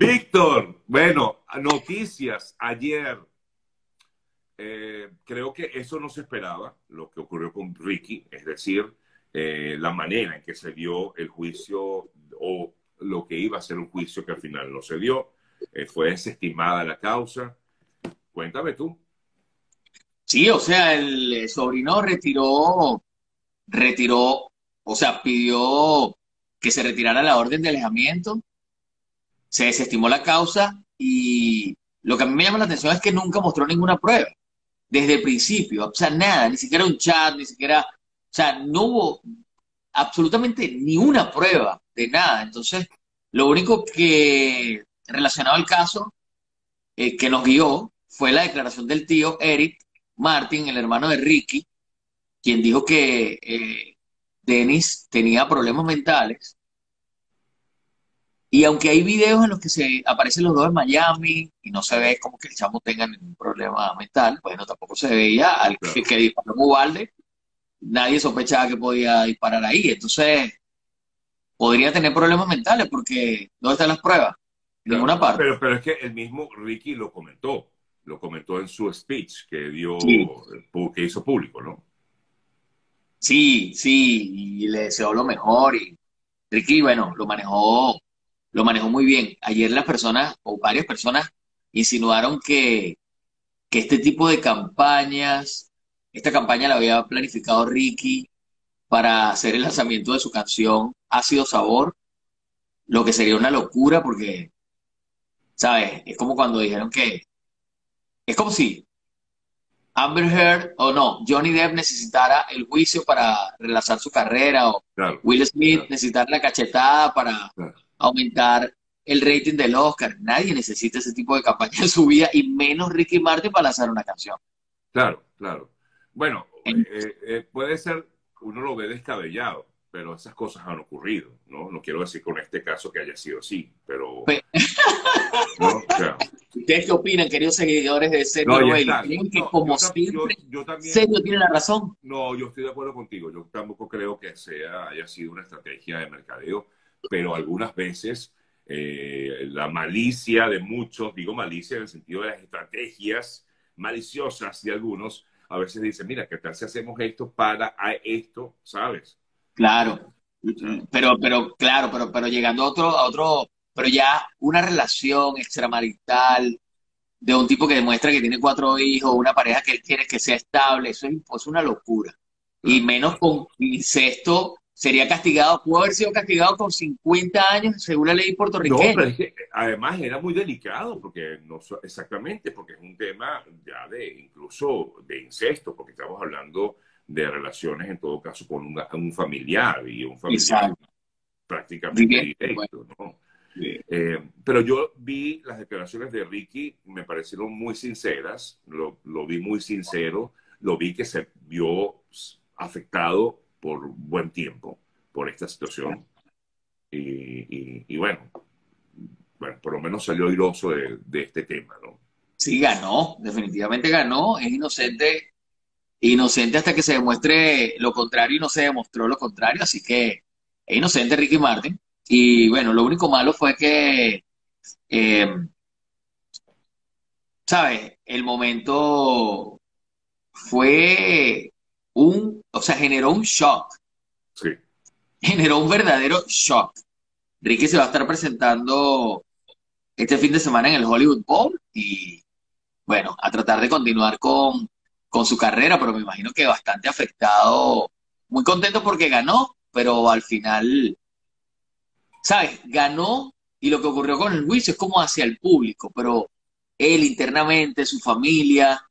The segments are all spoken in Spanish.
Víctor, bueno, noticias ayer. Eh, creo que eso no se esperaba, lo que ocurrió con Ricky, es decir, eh, la manera en que se dio el juicio o lo que iba a ser un juicio que al final no se dio. Eh, fue desestimada la causa. Cuéntame tú. Sí, o sea, el sobrino retiró, retiró, o sea, pidió que se retirara la orden de alejamiento, se desestimó la causa y lo que a mí me llama la atención es que nunca mostró ninguna prueba, desde el principio, o sea, nada, ni siquiera un chat, ni siquiera, o sea, no hubo absolutamente ni una prueba de nada. Entonces, lo único que relacionado al caso eh, que nos guió fue la declaración del tío Eric Martin, el hermano de Ricky, quien dijo que eh, Dennis tenía problemas mentales. Y aunque hay videos en los que se aparecen los dos en Miami y no se ve como que el chamo tenga ningún problema mental, bueno, tampoco se veía al que, que disparó Ubalde, nadie sospechaba que podía disparar ahí. Entonces, podría tener problemas mentales porque ¿dónde están las pruebas? En ninguna parte. Pero, pero es que el mismo Ricky lo comentó, lo comentó en su speech que dio, que hizo público, ¿no? Sí, sí, y le deseó lo mejor y Ricky, bueno, lo manejó, lo manejó muy bien. Ayer las personas, o varias personas, insinuaron que, que este tipo de campañas, esta campaña la había planificado Ricky para hacer el lanzamiento de su canción Ácido Sabor, lo que sería una locura porque, ¿sabes? Es como cuando dijeron que, es como si Amber Heard o no, Johnny Depp necesitara el juicio para relanzar su carrera o Will Smith necesitara la cachetada para aumentar el rating del Oscar. Nadie necesita ese tipo de campaña en su vida y menos Ricky Martin para lanzar una canción. Claro, claro. Bueno, eh, eh, puede ser uno lo ve descabellado, pero esas cosas han ocurrido, ¿no? No quiero decir con este caso que haya sido así, pero... ¿Ustedes qué opinan, queridos seguidores de Serio no, ¿Creen que como siempre, Serio tiene la razón? No, yo estoy de acuerdo contigo. Yo tampoco creo que sea, haya sido una estrategia de mercadeo, pero algunas veces eh, la malicia de muchos, digo malicia en el sentido de las estrategias maliciosas de algunos, a veces dicen, mira, ¿qué tal si hacemos esto para esto, sabes? Claro, pero, pero, claro, pero, pero llegando a otro, a otro, pero ya una relación extramarital de un tipo que demuestra que tiene cuatro hijos, una pareja que él quiere que sea estable, eso es, es una locura. Y menos con incesto sería castigado, pudo haber sido castigado con 50 años según la ley puertorriqueña. No, pero es que además era muy delicado, porque no exactamente, porque es un tema ya de incluso de incesto, porque estamos hablando de relaciones en todo caso con un familiar y un familiar prácticamente directo, ¿no? Eh, pero yo vi las declaraciones de Ricky, me parecieron muy sinceras, lo, lo vi muy sincero, lo vi que se vio afectado por buen tiempo por esta situación. Y, bueno, bueno, por lo menos salió airoso de, este tema, ¿no? Sí, ganó, definitivamente ganó, es inocente, inocente hasta que se demuestre lo contrario y no se demostró lo contrario, así que es inocente Ricky Martin. Y bueno, lo único malo fue que, eh, ¿sabes? El momento fue un, o sea, generó un shock. Sí. Generó un verdadero shock. Ricky se va a estar presentando este fin de semana en el Hollywood Bowl y, bueno, a tratar de continuar con, con su carrera, pero me imagino que bastante afectado. Muy contento porque ganó, pero al final, ¿sabes? Ganó y lo que ocurrió con el juicio es como hacia el público, pero él internamente, su familia,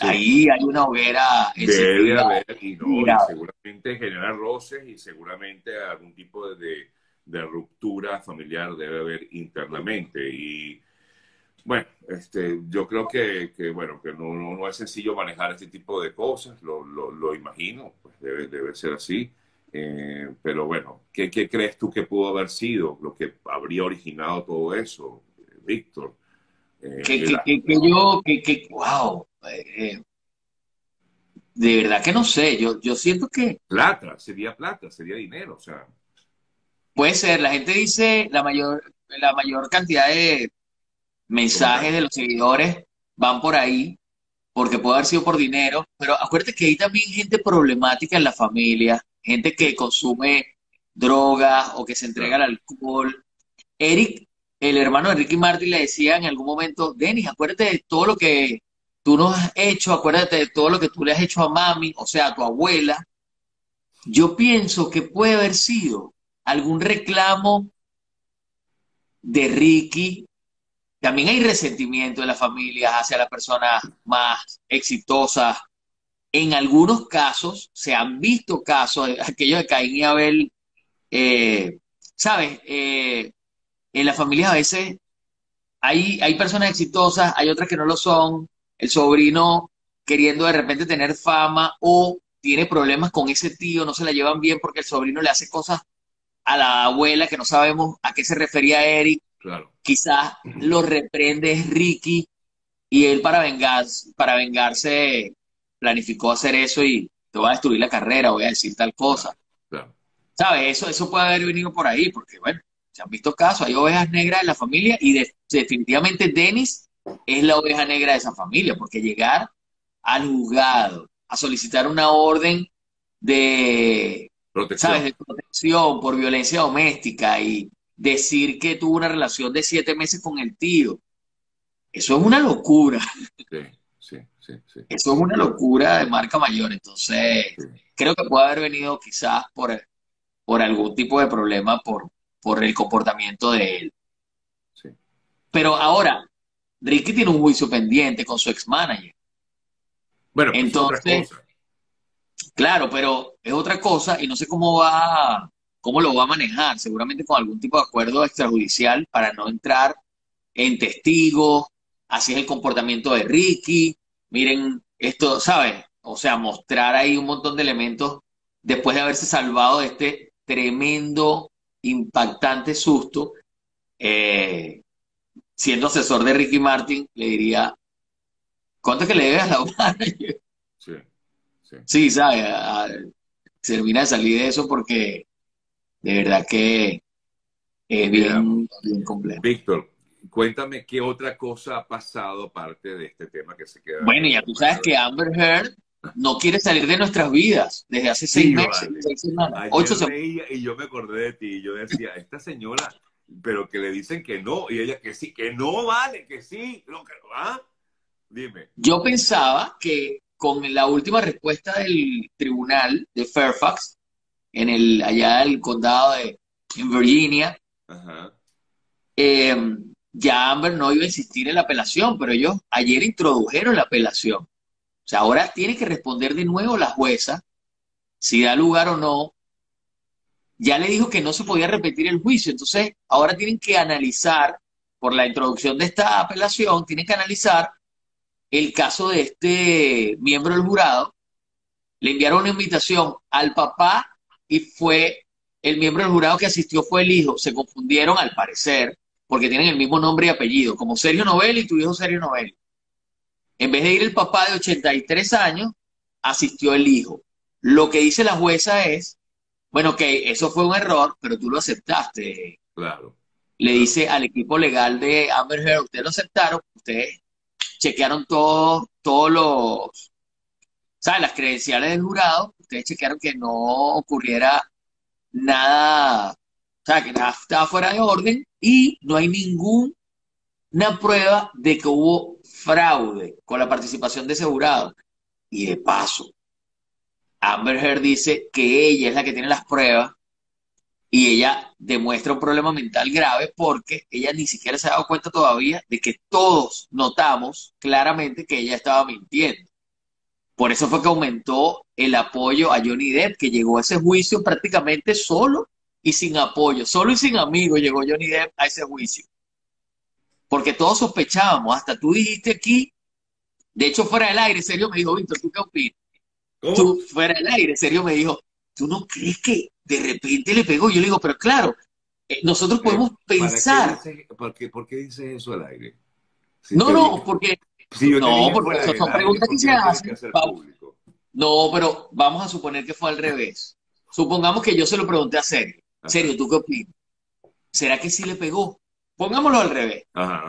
Ahí hay una hoguera. Debe haber, y, seguramente generar roces y seguramente algún tipo de, ruptura familiar debe haber internamente. Y bueno, este, yo creo que, bueno, que no, no, es sencillo manejar este tipo de cosas, lo, lo, imagino, pues debe, debe ser así. Eh, pero bueno, ¿qué, ¿qué, crees tú que pudo haber sido lo que habría originado todo eso, Víctor? Eh, que, que, que, yo, que, wow, eh, de verdad que no sé, yo, yo siento que... Plata, sería plata, sería dinero, o sea. Puede ser, la gente dice, la mayor, la mayor cantidad de mensajes de los seguidores van por ahí, porque puede haber sido por dinero, pero acuérdate que hay también gente problemática en la familia, gente que consume drogas o que se entrega al alcohol. Eric, el hermano de Ricky Martin, le decía en algún momento, Denis, acuérdate de todo lo que tú nos has hecho, acuérdate de todo lo que tú le has hecho a mami, o sea, a tu abuela. Yo pienso que puede haber sido algún reclamo de Ricky. También hay resentimiento de las familias hacia las personas más exitosas. En algunos casos se han visto casos, aquellos de Caín y Abel, eh, ¿sabes? Eh, en las familias a veces hay, hay personas exitosas, hay otras que no lo son. El sobrino queriendo de repente tener fama o tiene problemas con ese tío, no se la llevan bien porque el sobrino le hace cosas a la abuela que no sabemos a qué se refería Eric. Claro. Quizás lo reprende Ricky y él para, vengarse, para vengarse planificó hacer eso y te va a destruir la carrera, voy a decir tal cosa. Claro. ¿Sabes? Eso, eso puede haber venido por ahí, porque bueno, se han visto casos, hay ovejas negras en la familia y definitivamente Dennis es la oveja negra de esa familia, porque llegar al juzgado a solicitar una orden de protección. ¿sabes? de protección por violencia doméstica y decir que tuvo una relación de siete meses con el tío. Eso es una locura. Sí, sí, sí, Eso es una locura de marca mayor. Entonces, creo que puede haber venido quizás por, por algún tipo de problema por, por el comportamiento de él. Pero ahora, Ricky tiene un juicio pendiente con su ex manager. Bueno, pues entonces, claro, pero es otra cosa y no sé cómo va, cómo lo va a manejar, seguramente con algún tipo de acuerdo extrajudicial para no entrar en testigos, así es el comportamiento de Ricky, miren esto, ¿sabes? O sea, mostrar ahí un montón de elementos después de haberse salvado de este tremendo, impactante susto. Eh, siendo asesor de Ricky Martin, le diría, ¿cuánto que le debes a la Sí, sí. Sí, ¿sabes? termina de salir de eso porque de verdad que es bien, complejo. Víctor, cuéntame qué otra cosa ha pasado aparte de este tema que se queda. Bueno, ya tú sabes que Amber Heard no quiere salir de nuestras vidas desde hace seis meses, seis semanas, ocho semanas. Y yo me acordé de ti y yo decía, esta señora, pero que le dicen que no, y ella que sí, que no vale, que sí, que ¿ah? Dime. Yo pensaba que con la última respuesta del tribunal de Fairfax, en el, allá del condado de en Virginia, em, ya Amber no iba a insistir en la apelación, pero ellos ayer introdujeron la apelación. O sea, ahora tiene que responder de nuevo la jueza si da lugar o no. Ya le dijo que no se podía repetir el juicio, entonces ahora tienen que analizar, por la introducción de esta apelación, tienen que analizar el caso de este miembro del jurado, le enviaron una invitación al papá y fue el miembro del jurado que asistió fue el hijo. Se confundieron al parecer porque tienen el mismo nombre y apellido, como Sergio Novelli y tu hijo Sergio Novelli. En vez de ir el papá de 83 años, asistió el hijo. Lo que dice la jueza es, bueno, que eso fue un error, pero tú lo aceptaste. Claro. Le dice al equipo legal de Amber Heard, ustedes lo aceptaron, ustedes chequearon todos todos los, ¿sabes? Las credenciales del jurado, ustedes chequearon que no ocurriera nada, o sea, que nada estaba fuera de orden y no hay ninguna prueba de que hubo fraude con la participación de ese jurado. Y de paso, Amber Heard dice que ella es la que tiene las pruebas y ella demuestra un problema mental grave porque ella ni siquiera se ha dado cuenta todavía de que todos notamos claramente que ella estaba mintiendo. Por eso fue que aumentó el apoyo a Johnny Depp, que llegó a ese juicio prácticamente solo y sin apoyo, solo y sin amigos llegó Johnny Depp a ese juicio. Porque todos sospechábamos, hasta tú dijiste aquí, de hecho fuera del aire, serio me dijo, Víctor, ¿tú qué opinas? Tú fuera del aire, serio me dijo, ¿tú no crees que de repente le pegó. Yo le digo, pero claro, eh, nosotros podemos pensar. ¿por, qué, ¿Por qué dices eso al aire? no, no, porque. no, porque son preguntas que se hacen. No, pero vamos a suponer que fue al revés. Supongamos que yo se lo pregunté a Serio. Serio, ¿tú qué opinas? ¿Será que sí le pegó? Pongámoslo al revés.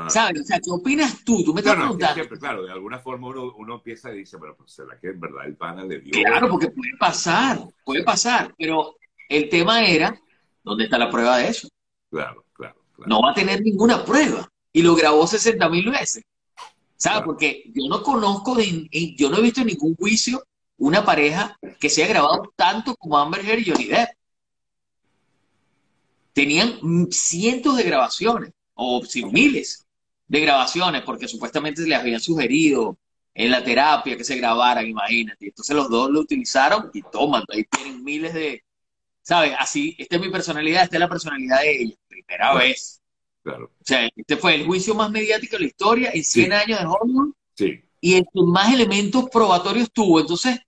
¿Sabes? O sea, ¿qué opinas tú? Tú me estás preguntando. claro, de alguna forma uno, uno empieza y dice, pero pues, ¿será que en verdad el pana le dio? Claro, porque puede pasar, puede pasar, pero el tema era, ¿dónde está la prueba de eso? Claro, claro. No va a tener ninguna prueba. Y lo grabó 60 mil veces. ¿Sabes? Porque yo no conozco, de, yo no he visto en ningún juicio una pareja que se haya grabado tanto como Amber Heard y Johnny Depp. Tenían cientos de grabaciones, o miles de grabaciones, porque supuestamente les habían sugerido en la terapia que se grabaran, imagínate. Entonces los dos lo utilizaron y toman, ahí tienen miles de, ¿sabes? Así, esta es mi personalidad, esta es la personalidad de ella, primera vez. Claro. O sea, este fue el juicio más mediático de la historia en 100 años de Hollywood. Sí. Y el que más elementos probatorios tuvo. Entonces,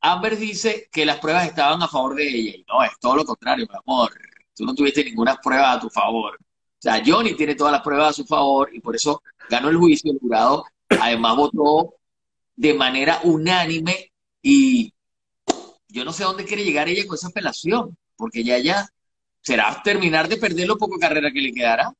Amber dice que las pruebas estaban a favor de ella. Y no, es todo lo contrario, mi amor. Tú no tuviste ninguna prueba a tu favor. Sea, Johnny tiene todas las pruebas a su favor y por eso ganó el juicio. El jurado además votó de manera unánime y yo no sé a dónde quiere llegar ella con esa apelación, porque ya ya será terminar de perder lo poco carrera que le quedará.